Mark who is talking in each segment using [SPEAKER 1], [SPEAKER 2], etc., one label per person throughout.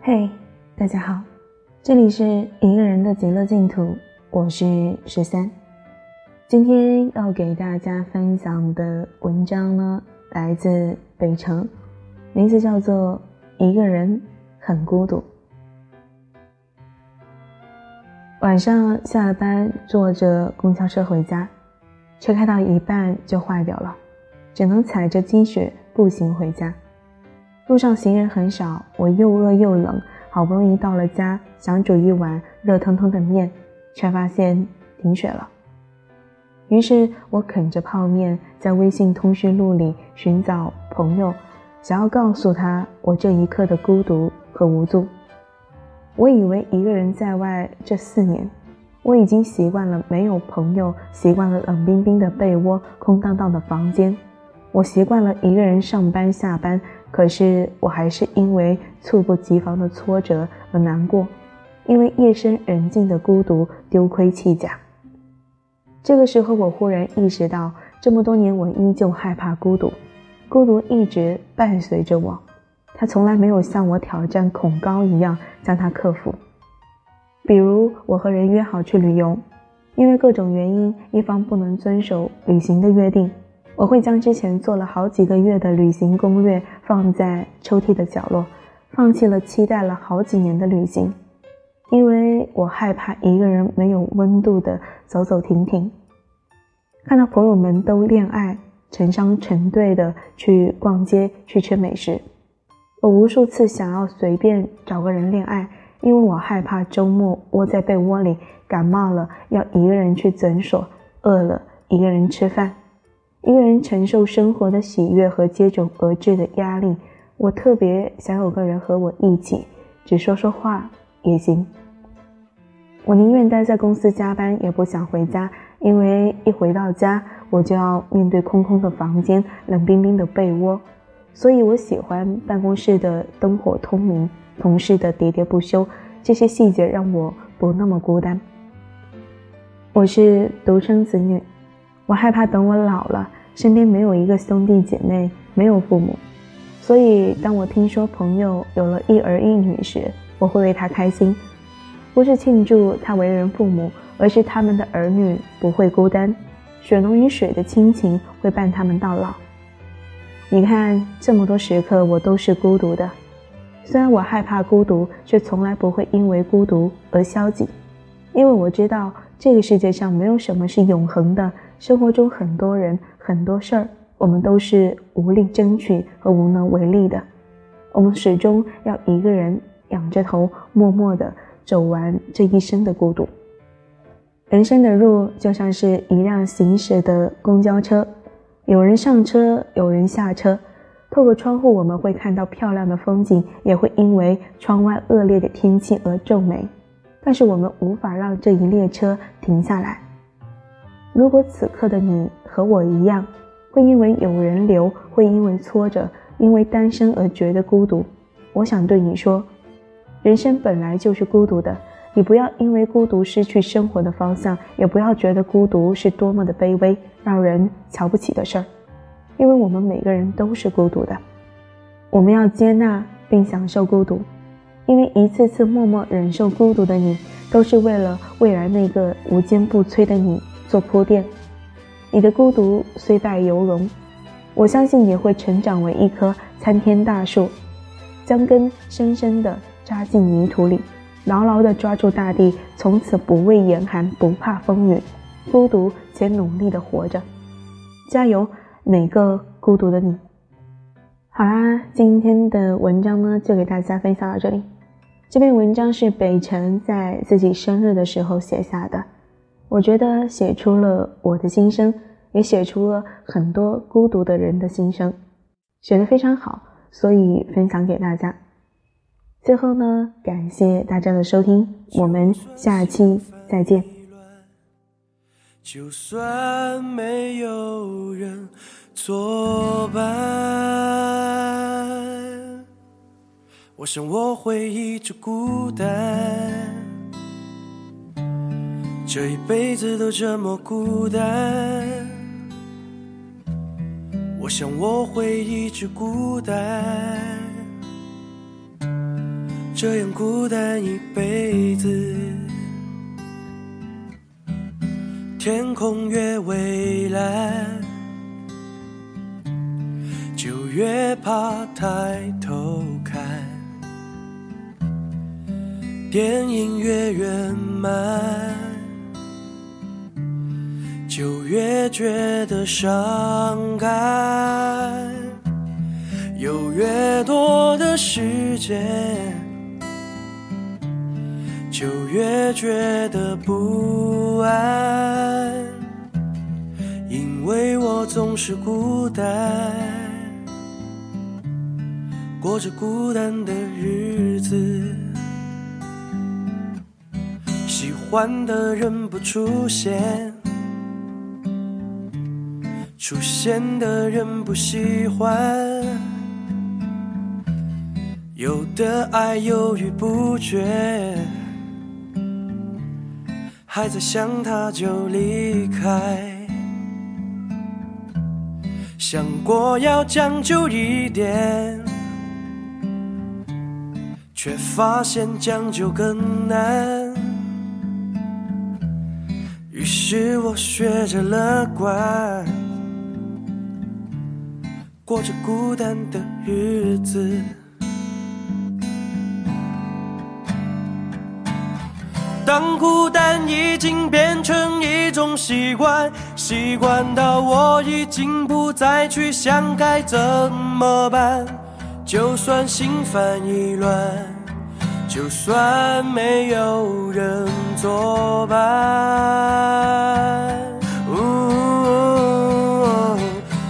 [SPEAKER 1] 嘿，大家好，这里是一个人的极乐净土，我是十三。今天要给大家分享的文章呢，来自北城，名字叫做《一个人很孤独》。晚上下了班，坐着公交车回家，车开到一半就坏掉了，只能踩着积雪步行回家。路上行人很少，我又饿又冷，好不容易到了家，想煮一碗热腾腾的面，却发现停水了。于是我啃着泡面，在微信通讯录里寻找朋友，想要告诉他我这一刻的孤独和无助。我以为一个人在外这四年，我已经习惯了没有朋友，习惯了冷冰冰的被窝、空荡荡的房间，我习惯了一个人上班下班。可是我还是因为猝不及防的挫折而难过，因为夜深人静的孤独丢盔弃甲。这个时候，我忽然意识到，这么多年我依旧害怕孤独，孤独一直伴随着我，他从来没有像我挑战恐高一样将它克服。比如，我和人约好去旅游，因为各种原因，一方不能遵守旅行的约定，我会将之前做了好几个月的旅行攻略放在抽屉的角落，放弃了期待了好几年的旅行。因为我害怕一个人没有温度的走走停停，看到朋友们都恋爱成双成对的去逛街去吃美食，我无数次想要随便找个人恋爱，因为我害怕周末窝在被窝里感冒了要一个人去诊所，饿了一个人吃饭，一个人承受生活的喜悦和接踵而至的压力。我特别想有个人和我一起，只说说话也行。我宁愿待在公司加班，也不想回家，因为一回到家，我就要面对空空的房间、冷冰冰的被窝。所以我喜欢办公室的灯火通明，同事的喋喋不休，这些细节让我不那么孤单。我是独生子女，我害怕等我老了，身边没有一个兄弟姐妹，没有父母。所以当我听说朋友有了一儿一女时，我会为他开心。不是庆祝他为人父母，而是他们的儿女不会孤单，血浓于水的亲情会伴他们到老。你看，这么多时刻，我都是孤独的。虽然我害怕孤独，却从来不会因为孤独而消极，因为我知道这个世界上没有什么是永恒的。生活中很多人、很多事儿，我们都是无力争取和无能为力的。我们始终要一个人仰着头，默默的。走完这一生的孤独，人生的路就像是一辆行驶的公交车，有人上车，有人下车。透过窗户，我们会看到漂亮的风景，也会因为窗外恶劣的天气而皱眉。但是我们无法让这一列车停下来。如果此刻的你和我一样，会因为有人留，会因为挫折，因为单身而觉得孤独，我想对你说。人生本来就是孤独的，你不要因为孤独失去生活的方向，也不要觉得孤独是多么的卑微、让人瞧不起的事儿。因为我们每个人都是孤独的，我们要接纳并享受孤独，因为一次次默默忍受孤独的你，都是为了未来那个无坚不摧的你做铺垫。你的孤独虽败犹荣，我相信你会成长为一棵参天大树，将根深深的。扎进泥土里，牢牢地抓住大地，从此不畏严寒，不怕风雨，孤独且努力地活着。加油，每个孤独的你！好啦，今天的文章呢，就给大家分享到这里。这篇文章是北辰在自己生日的时候写下的，我觉得写出了我的心声，也写出了很多孤独的人的心声，写得非常好，所以分享给大家。最后呢，感谢大家的收听，我们下期再见。就算没有人作伴，我想我会一直孤单，这一辈子都这么孤单。
[SPEAKER 2] 我想我会一直孤单，这样孤单一辈子。天空越蔚蓝，就越怕抬头看。电影越圆满。就越觉得伤感，有越多的时间，就越觉得不安，因为我总是孤单，过着孤单的日子，喜欢的人不出现。出现的人不喜欢，有的爱犹豫不决，还在想他就离开。想过要将就一点，却发现将就更难。于是我学着乐观。过着孤单的日子，当孤单已经变成一种习惯，习惯到我已经不再去想该怎么办。就算心烦意乱，就算没有人作伴。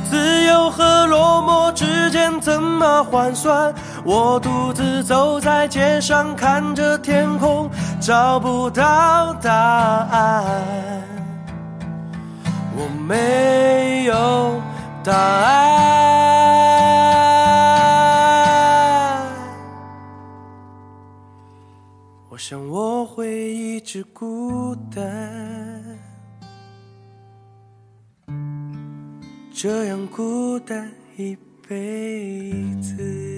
[SPEAKER 2] 自由和落寞之间怎么换算？我独自走在街上，看着天空，找不到答案。我没有答案。我想我会一直孤单，这样孤单一。辈子。